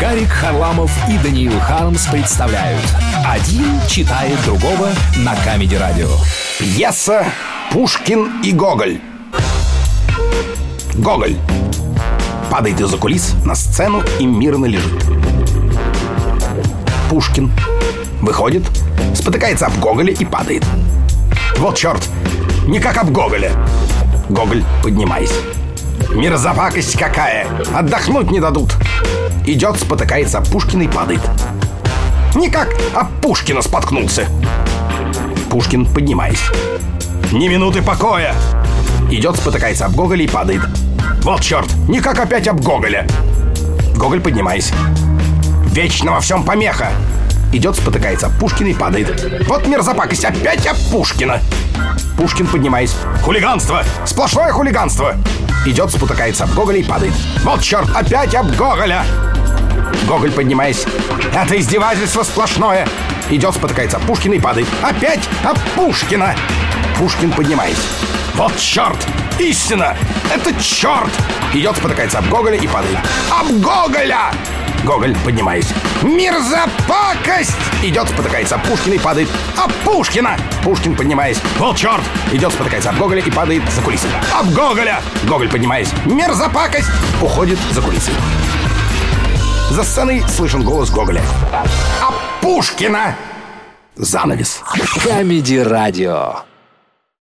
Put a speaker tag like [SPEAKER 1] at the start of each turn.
[SPEAKER 1] Гарик Харламов и Даниил Хармс представляют. Один читает другого на Comedy Radio.
[SPEAKER 2] Пьеса «Пушкин и Гоголь» Гоголь. Падает из-за кулис на сцену и мирно лежит. Пушкин. Выходит, спотыкается об Гоголя и падает. Вот черт, никак об Гоголя. Гоголь, поднимаясь Мерзопакость какая! Отдохнуть не дадут! Идет, спотыкается об Пушкина и падает. Никак об Пушкина споткнулся. Пушкин, поднимаясь. Ни минуты покоя! Идет, спотыкается об Гоголя и падает. Вот черт, никак опять об Гоголя. Гоголь, поднимаясь. Вечно во всем помеха. Идет, спотыкается об Пушкина и падает. Вот мерзопакость, опять об Пушкина. Пушкин, поднимаясь. Хулиганство! Сплошное хулиганство! Идет, спотыкается об Гоголя и падает. Вот черт, опять об Гоголя! Гоголь, поднимаясь. Это издевательство сплошное. Идет, спотыкается об Пушкина и падает. Опять об Пушкина! Пушкин, поднимаясь. Вот черт! Истина! Это черт! Идет, спотыкается об Гоголя и падает. Об Гоголя! Гоголь, поднимаясь. Мерзопакость! Идет, спотыкается об Пушкина и падает. Об Пушкина! Пушкин, поднимаясь. Вот черт! Идет, спотыкается об Гоголя и падает за кулисы. Об Гоголя! Гоголь, поднимаясь. Мерзопакость! Уходит за кулисы. За сценой слышен голос Гоголя. Об Пушкина! Занавес.
[SPEAKER 1] Камеди Радио